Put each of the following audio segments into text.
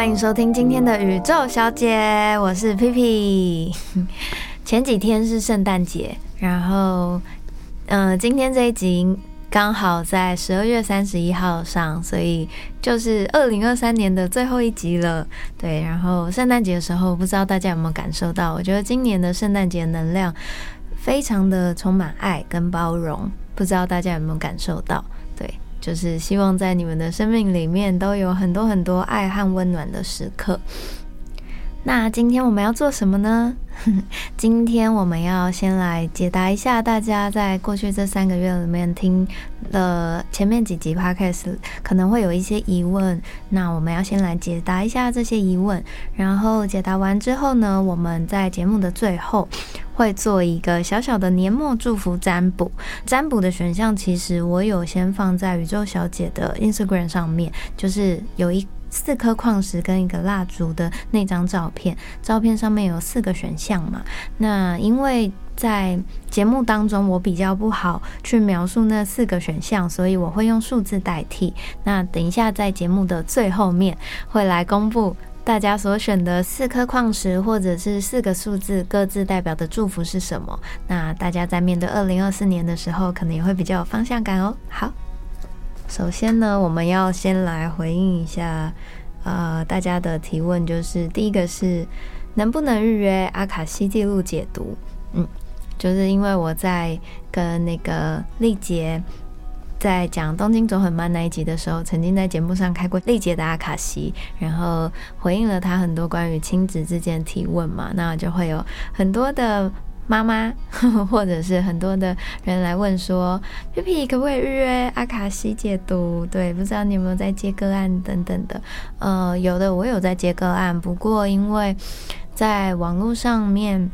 欢迎收听今天的宇宙小姐，我是皮皮。前几天是圣诞节，然后，嗯，今天这一集刚好在十二月三十一号上，所以就是二零二三年的最后一集了。对，然后圣诞节的时候，不知道大家有没有感受到？我觉得今年的圣诞节能量非常的充满爱跟包容，不知道大家有没有感受到？就是希望在你们的生命里面都有很多很多爱和温暖的时刻。那今天我们要做什么呢？今天我们要先来解答一下大家在过去这三个月里面听了前面几集 podcast 可能会有一些疑问。那我们要先来解答一下这些疑问，然后解答完之后呢，我们在节目的最后会做一个小小的年末祝福占卜。占卜的选项其实我有先放在宇宙小姐的 Instagram 上面，就是有一。四颗矿石跟一个蜡烛的那张照片，照片上面有四个选项嘛？那因为在节目当中我比较不好去描述那四个选项，所以我会用数字代替。那等一下在节目的最后面会来公布大家所选的四颗矿石或者是四个数字各自代表的祝福是什么。那大家在面对二零二四年的时候，可能也会比较有方向感哦。好。首先呢，我们要先来回应一下，呃，大家的提问，就是第一个是能不能预约阿卡西记录解读？嗯，就是因为我在跟那个丽杰在讲东京走很慢那一集的时候，曾经在节目上开过丽杰的阿卡西，然后回应了他很多关于亲子之间提问嘛，那就会有很多的。妈妈，或者是很多的人来问说：“皮皮可不可以预约阿卡西解读？”对，不知道你有没有在接个案等等的。呃，有的我有在接个案，不过因为在网络上面，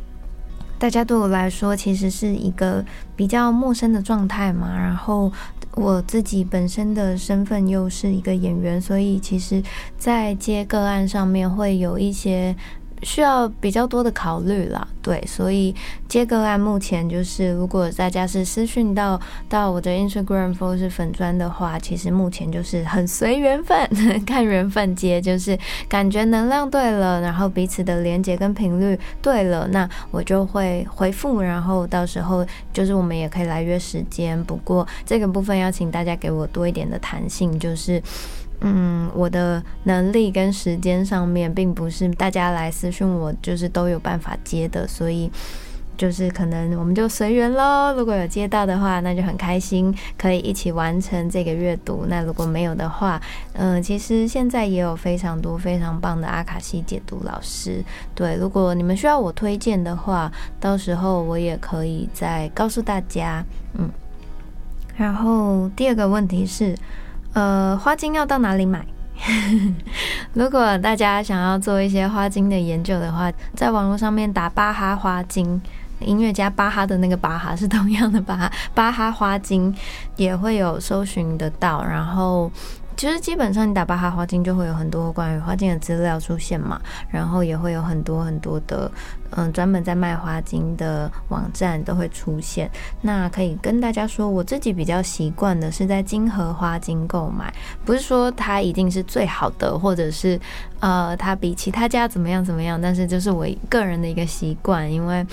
大家对我来说其实是一个比较陌生的状态嘛。然后我自己本身的身份又是一个演员，所以其实，在接个案上面会有一些。需要比较多的考虑啦，对，所以接个案目前就是，如果大家是私讯到到我的 Instagram 或是粉砖的话，其实目前就是很随缘分，看缘分接，就是感觉能量对了，然后彼此的连接跟频率对了，那我就会回复，然后到时候就是我们也可以来约时间。不过这个部分要请大家给我多一点的弹性，就是。嗯，我的能力跟时间上面，并不是大家来私讯我就是都有办法接的，所以就是可能我们就随缘喽。如果有接到的话，那就很开心，可以一起完成这个阅读。那如果没有的话，嗯，其实现在也有非常多非常棒的阿卡西解读老师。对，如果你们需要我推荐的话，到时候我也可以再告诉大家。嗯，然后第二个问题是。呃，花精要到哪里买？如果大家想要做一些花精的研究的话，在网络上面打巴哈花精，音乐家巴哈的那个巴哈是同样的巴哈，巴哈花精也会有搜寻得到，然后。其实基本上你打巴哈花精就会有很多关于花精的资料出现嘛，然后也会有很多很多的嗯专门在卖花精的网站都会出现。那可以跟大家说，我自己比较习惯的是在金河花精购买，不是说它一定是最好的，或者是呃它比其他家怎么样怎么样，但是就是我个人的一个习惯，因为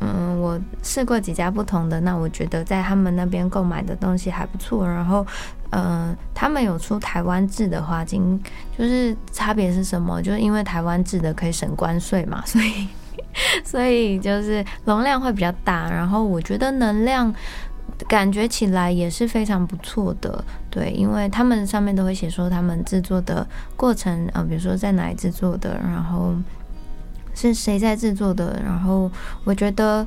嗯我试过几家不同的，那我觉得在他们那边购买的东西还不错，然后。嗯，他们有出台湾制的花精，就是差别是什么？就是因为台湾制的可以省关税嘛，所以 所以就是容量会比较大，然后我觉得能量感觉起来也是非常不错的。对，因为他们上面都会写说他们制作的过程啊，比如说在哪里制作的，然后是谁在制作的，然后我觉得。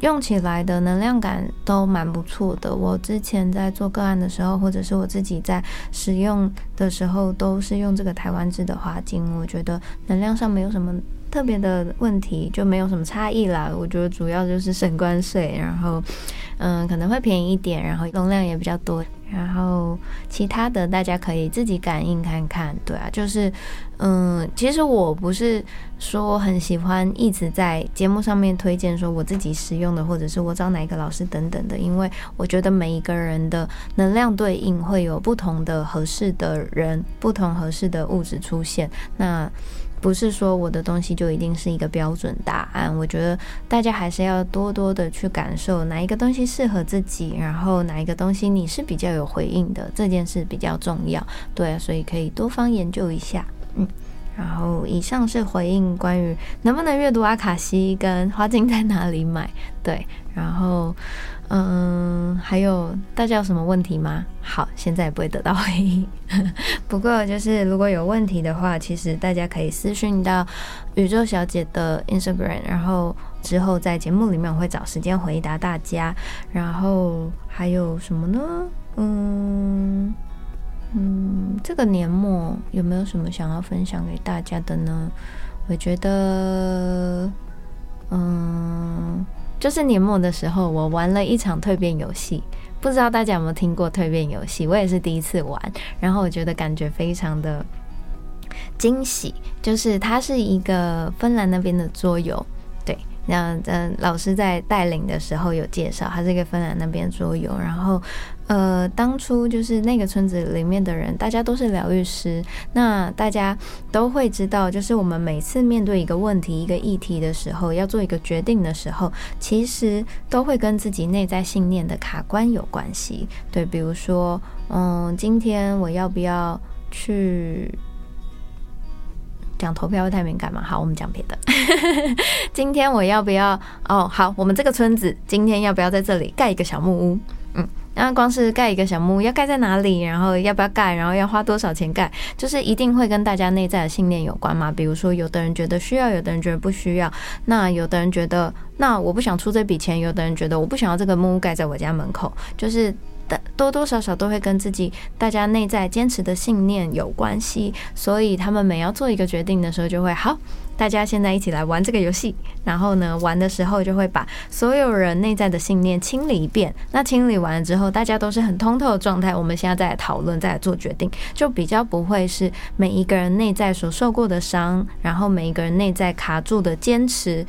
用起来的能量感都蛮不错的。我之前在做个案的时候，或者是我自己在使用的时候，都是用这个台湾制的花精。我觉得能量上没有什么特别的问题，就没有什么差异啦。我觉得主要就是省关税，然后嗯可能会便宜一点，然后容量也比较多。然后其他的大家可以自己感应看看，对啊，就是，嗯，其实我不是说很喜欢一直在节目上面推荐说我自己使用的，或者是我找哪一个老师等等的，因为我觉得每一个人的能量对应会有不同的合适的人，不同合适的物质出现，那。不是说我的东西就一定是一个标准答案，我觉得大家还是要多多的去感受哪一个东西适合自己，然后哪一个东西你是比较有回应的，这件事比较重要。对，所以可以多方研究一下。嗯，然后以上是回应关于能不能阅读阿卡西跟花镜在哪里买。对，然后。嗯，还有大家有什么问题吗？好，现在也不会得到回应。不过就是如果有问题的话，其实大家可以私讯到宇宙小姐的 Instagram，然后之后在节目里面我会找时间回答大家。然后还有什么呢？嗯嗯，这个年末有没有什么想要分享给大家的呢？我觉得，嗯。就是年末的时候，我玩了一场蜕变游戏，不知道大家有没有听过蜕变游戏？我也是第一次玩，然后我觉得感觉非常的惊喜。就是它是一个芬兰那边的桌游，对，那嗯，老师在带领的时候有介绍，它是一个芬兰那边桌游，然后。呃，当初就是那个村子里面的人，大家都是疗愈师。那大家都会知道，就是我们每次面对一个问题、一个议题的时候，要做一个决定的时候，其实都会跟自己内在信念的卡关有关系。对，比如说，嗯，今天我要不要去讲投票会太敏感嘛？好，我们讲别的。今天我要不要？哦，好，我们这个村子今天要不要在这里盖一个小木屋？嗯。然后光是盖一个小木屋，要盖在哪里？然后要不要盖？然后要花多少钱盖？就是一定会跟大家内在的信念有关嘛。比如说，有的人觉得需要，有的人觉得不需要。那有的人觉得，那我不想出这笔钱；有的人觉得，我不想要这个木屋盖在我家门口。就是的多多少少都会跟自己大家内在坚持的信念有关系。所以他们每要做一个决定的时候，就会好。大家现在一起来玩这个游戏，然后呢，玩的时候就会把所有人内在的信念清理一遍。那清理完了之后，大家都是很通透的状态。我们现在再来讨论，再来做决定，就比较不会是每一个人内在所受过的伤，然后每一个人内在卡住的坚持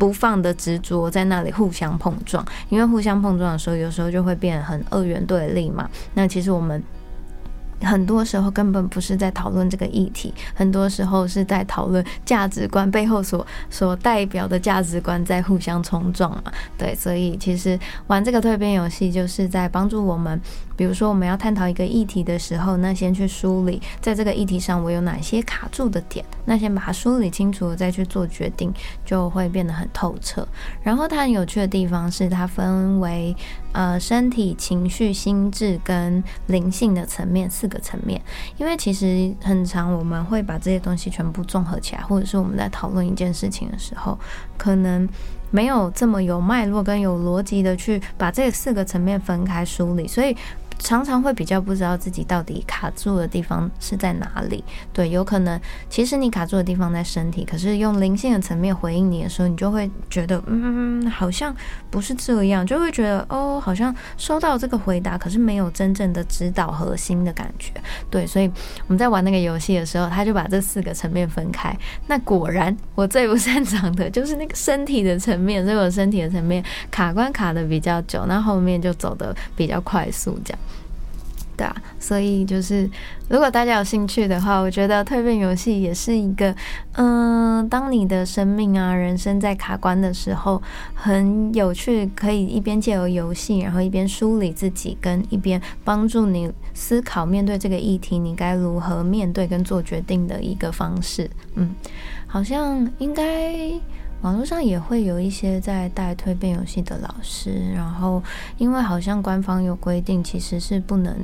不放的执着，在那里互相碰撞。因为互相碰撞的时候，有时候就会变得很二元对立嘛。那其实我们。很多时候根本不是在讨论这个议题，很多时候是在讨论价值观背后所所代表的价值观在互相冲撞嘛？对，所以其实玩这个蜕变游戏就是在帮助我们。比如说，我们要探讨一个议题的时候，那先去梳理，在这个议题上我有哪些卡住的点，那先把它梳理清楚，再去做决定，就会变得很透彻。然后它很有趣的地方是，它分为呃身体、情绪、心智跟灵性的层面四个层面。因为其实很长，我们会把这些东西全部综合起来，或者是我们在讨论一件事情的时候，可能。没有这么有脉络跟有逻辑的去把这四个层面分开梳理，所以。常常会比较不知道自己到底卡住的地方是在哪里。对，有可能其实你卡住的地方在身体，可是用灵性的层面回应你的时候，你就会觉得，嗯，好像不是这样，就会觉得，哦，好像收到这个回答，可是没有真正的指导核心的感觉。对，所以我们在玩那个游戏的时候，他就把这四个层面分开。那果然，我最不擅长的就是那个身体的层面，所以我身体的层面卡关卡的比较久，那后面就走的比较快速，这样。对，所以就是如果大家有兴趣的话，我觉得蜕变游戏也是一个，嗯，当你的生命啊、人生在卡关的时候，很有趣，可以一边借由游戏，然后一边梳理自己，跟一边帮助你思考面对这个议题，你该如何面对跟做决定的一个方式。嗯，好像应该。网络上也会有一些在带蜕变游戏的老师，然后因为好像官方有规定，其实是不能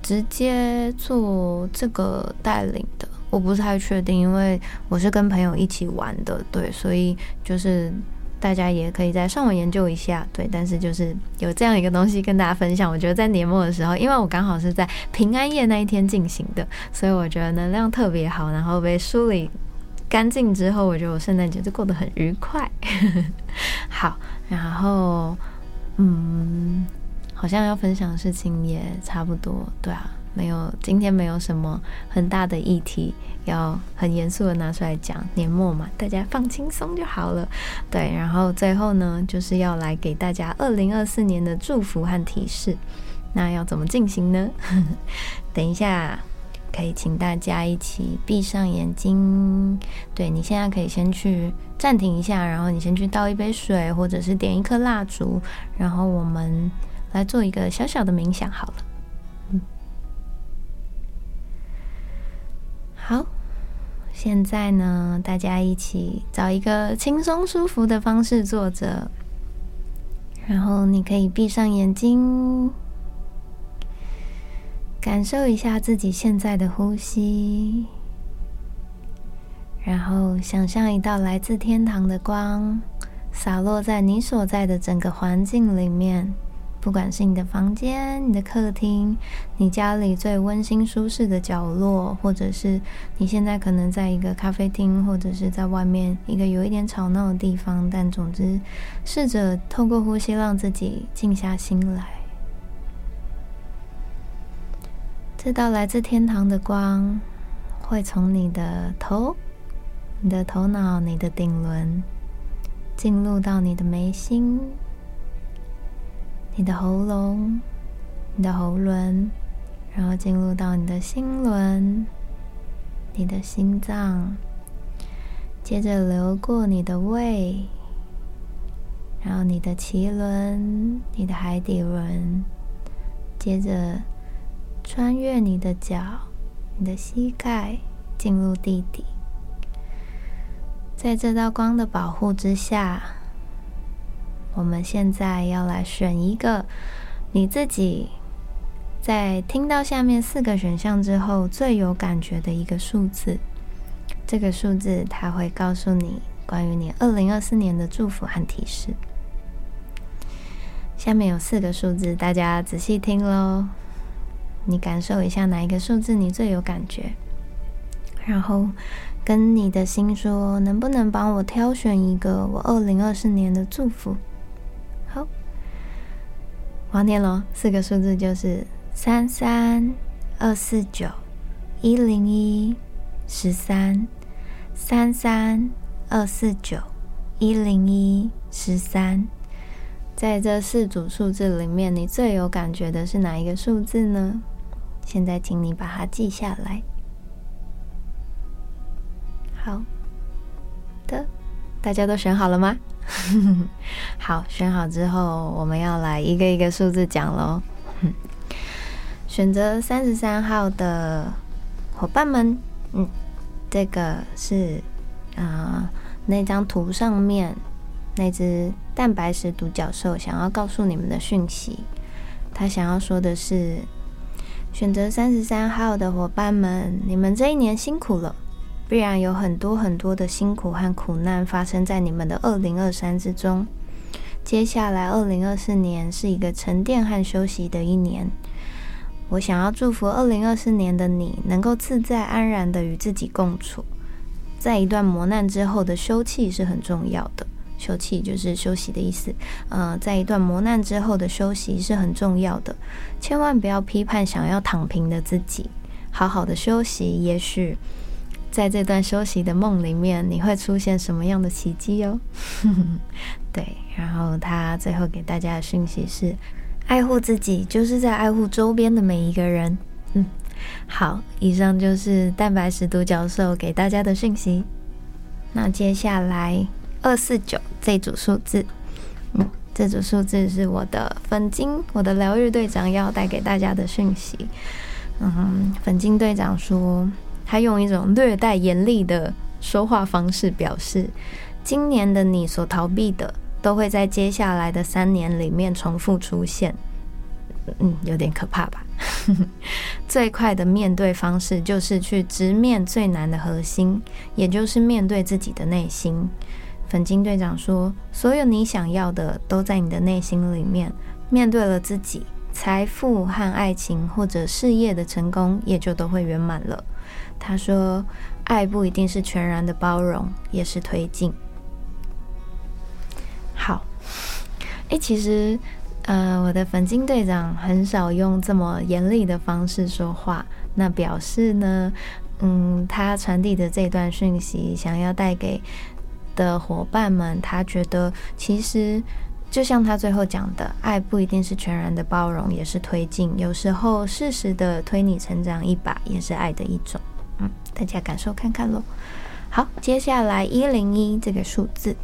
直接做这个带领的。我不太确定，因为我是跟朋友一起玩的，对，所以就是大家也可以在上网研究一下，对。但是就是有这样一个东西跟大家分享，我觉得在年末的时候，因为我刚好是在平安夜那一天进行的，所以我觉得能量特别好，然后被梳理。干净之后，我觉得我圣诞节就过得很愉快。好，然后嗯，好像要分享的事情也差不多，对啊，没有今天没有什么很大的议题要很严肃的拿出来讲，年末嘛，大家放轻松就好了。对，然后最后呢，就是要来给大家二零二四年的祝福和提示。那要怎么进行呢？等一下。可以请大家一起闭上眼睛。对你现在可以先去暂停一下，然后你先去倒一杯水，或者是点一颗蜡烛，然后我们来做一个小小的冥想。好了，嗯，好，现在呢，大家一起找一个轻松舒服的方式坐着，然后你可以闭上眼睛。感受一下自己现在的呼吸，然后想象一道来自天堂的光洒落在你所在的整个环境里面，不管是你的房间、你的客厅、你家里最温馨舒适的角落，或者是你现在可能在一个咖啡厅，或者是在外面一个有一点吵闹的地方，但总之，试着透过呼吸让自己静下心来。这道来自天堂的光，会从你的头、你的头脑、你的顶轮，进入到你的眉心、你的喉咙、你的喉轮，然后进入到你的心轮、你的心脏，接着流过你的胃，然后你的脐轮、你的海底轮，接着。穿越你的脚，你的膝盖，进入地底。在这道光的保护之下，我们现在要来选一个你自己在听到下面四个选项之后最有感觉的一个数字。这个数字它会告诉你关于你二零二四年的祝福和提示。下面有四个数字，大家仔细听喽。你感受一下哪一个数字你最有感觉，然后跟你的心说，能不能帮我挑选一个我二零二四年的祝福？好，王念龙，四个数字就是三三二四九一零一十三三三二四九一零一十三，在这四组数字里面，你最有感觉的是哪一个数字呢？现在，请你把它记下来。好的，大家都选好了吗？好，选好之后，我们要来一个一个数字讲喽。选择三十三号的伙伴们，嗯，这个是啊，那张图上面那只蛋白石独角兽想要告诉你们的讯息，他想要说的是。选择三十三号的伙伴们，你们这一年辛苦了，必然有很多很多的辛苦和苦难发生在你们的二零二三之中。接下来二零二四年是一个沉淀和休息的一年。我想要祝福二零二四年的你，能够自在安然的与自己共处。在一段磨难之后的休憩是很重要的。休憩就是休息的意思，呃，在一段磨难之后的休息是很重要的，千万不要批判想要躺平的自己，好好的休息，也许在这段休息的梦里面，你会出现什么样的奇迹哦？对，然后他最后给大家的讯息是：爱护自己，就是在爱护周边的每一个人。嗯，好，以上就是蛋白石独角兽给大家的讯息。那接下来。二四九这组数字，嗯，这组数字是我的粉金，我的疗愈队长要带给大家的讯息。嗯，粉金队长说，他用一种略带严厉的说话方式表示，今年的你所逃避的，都会在接下来的三年里面重复出现。嗯，有点可怕吧？最快的面对方式就是去直面最难的核心，也就是面对自己的内心。粉金队长说：“所有你想要的都在你的内心里面。面对了自己，财富和爱情或者事业的成功也就都会圆满了。”他说：“爱不一定是全然的包容，也是推进。好，诶，其实，呃，我的粉金队长很少用这么严厉的方式说话，那表示呢，嗯，他传递的这段讯息，想要带给的伙伴们，他觉得其实。就像他最后讲的，爱不一定是全然的包容，也是推进。有时候适时的推你成长一把，也是爱的一种。嗯，大家感受看看喽。好，接下来一零一这个数字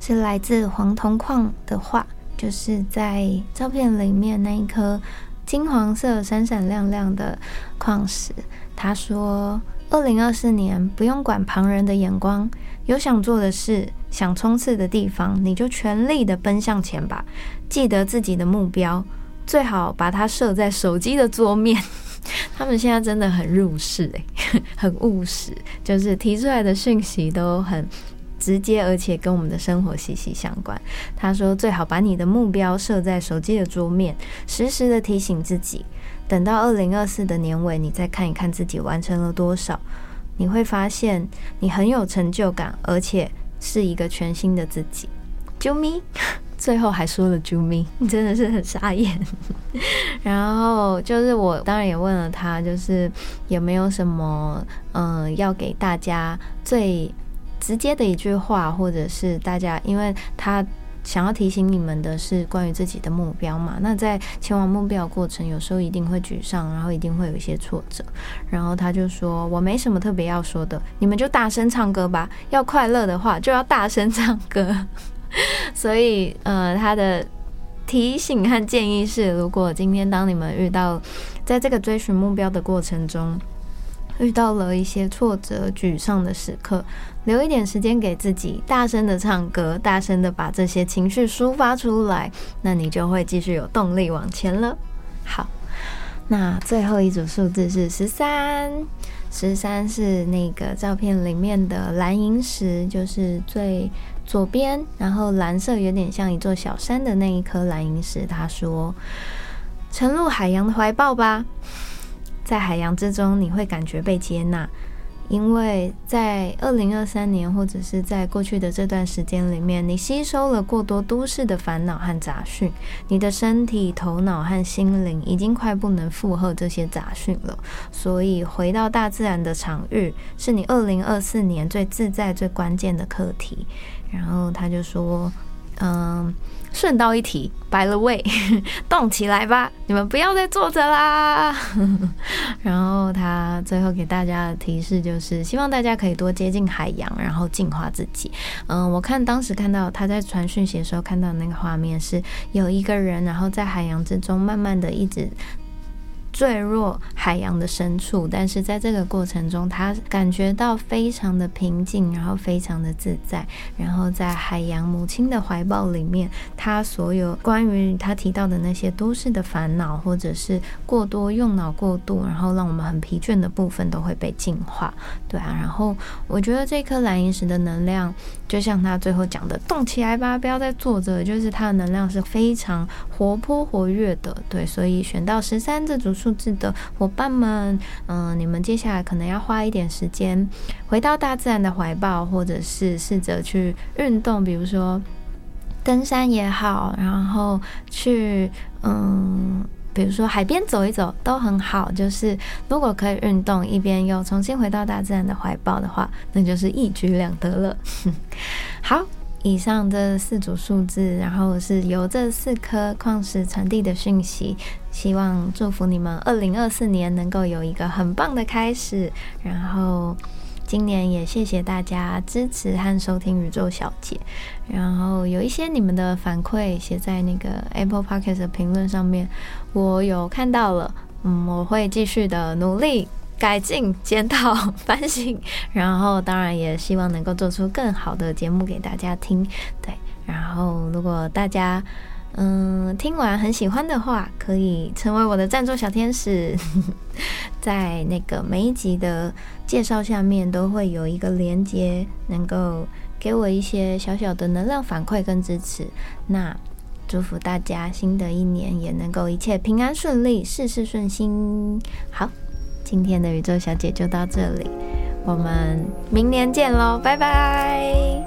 是来自黄铜矿的话，就是在照片里面那一颗金黄色、闪闪亮亮的矿石。他说：“二零二四年不用管旁人的眼光，有想做的事。”想冲刺的地方，你就全力的奔向前吧。记得自己的目标，最好把它设在手机的桌面。他们现在真的很入世诶，很务实，就是提出来的讯息都很直接，而且跟我们的生活息息相关。他说，最好把你的目标设在手机的桌面，时时的提醒自己。等到二零二四的年尾，你再看一看自己完成了多少，你会发现你很有成就感，而且。是一个全新的自己，啾咪，最后还说了啾咪，真的是很傻眼。然后就是我当然也问了他，就是有没有什么嗯要给大家最直接的一句话，或者是大家，因为他。想要提醒你们的是关于自己的目标嘛？那在前往目标过程，有时候一定会沮丧，然后一定会有一些挫折。然后他就说：“我没什么特别要说的，你们就大声唱歌吧。要快乐的话，就要大声唱歌。”所以，呃，他的提醒和建议是：如果今天当你们遇到在这个追寻目标的过程中，遇到了一些挫折、沮丧的时刻，留一点时间给自己，大声的唱歌，大声的把这些情绪抒发出来，那你就会继续有动力往前了。好，那最后一组数字是十三，十三是那个照片里面的蓝银石，就是最左边，然后蓝色有点像一座小山的那一颗蓝银石。他说：“沉入海洋的怀抱吧。”在海洋之中，你会感觉被接纳，因为在二零二三年或者是在过去的这段时间里面，你吸收了过多都市的烦恼和杂讯，你的身体、头脑和心灵已经快不能负荷这些杂讯了。所以，回到大自然的场域，是你二零二四年最自在、最关键的课题。然后他就说。嗯，顺道一提，by the way，动起来吧！你们不要再坐着啦。然后他最后给大家的提示就是，希望大家可以多接近海洋，然后净化自己。嗯，我看当时看到他在传讯息的时候，看到那个画面是有一个人，然后在海洋之中慢慢的一直。坠落海洋的深处，但是在这个过程中，他感觉到非常的平静，然后非常的自在，然后在海洋母亲的怀抱里面，他所有关于他提到的那些都市的烦恼，或者是过多用脑过度，然后让我们很疲倦的部分，都会被净化。对啊，然后我觉得这颗蓝银石的能量，就像他最后讲的，动起来吧，不要再坐着，就是它的能量是非常活泼活跃的。对，所以选到十三这组。数字的伙伴们，嗯，你们接下来可能要花一点时间回到大自然的怀抱，或者是试着去运动，比如说登山也好，然后去嗯，比如说海边走一走都很好。就是如果可以运动，一边又重新回到大自然的怀抱的话，那就是一举两得了。好。以上这四组数字，然后是由这四颗矿石传递的讯息，希望祝福你们二零二四年能够有一个很棒的开始。然后今年也谢谢大家支持和收听宇宙小姐。然后有一些你们的反馈写在那个 Apple Podcast 的评论上面，我有看到了，嗯，我会继续的努力。改进、检讨、反省，然后当然也希望能够做出更好的节目给大家听。对，然后如果大家嗯听完很喜欢的话，可以成为我的赞助小天使，在那个每一集的介绍下面都会有一个连接，能够给我一些小小的能量反馈跟支持。那祝福大家新的一年也能够一切平安顺利，事事顺心。好。今天的宇宙小姐就到这里我们明年见喽拜拜。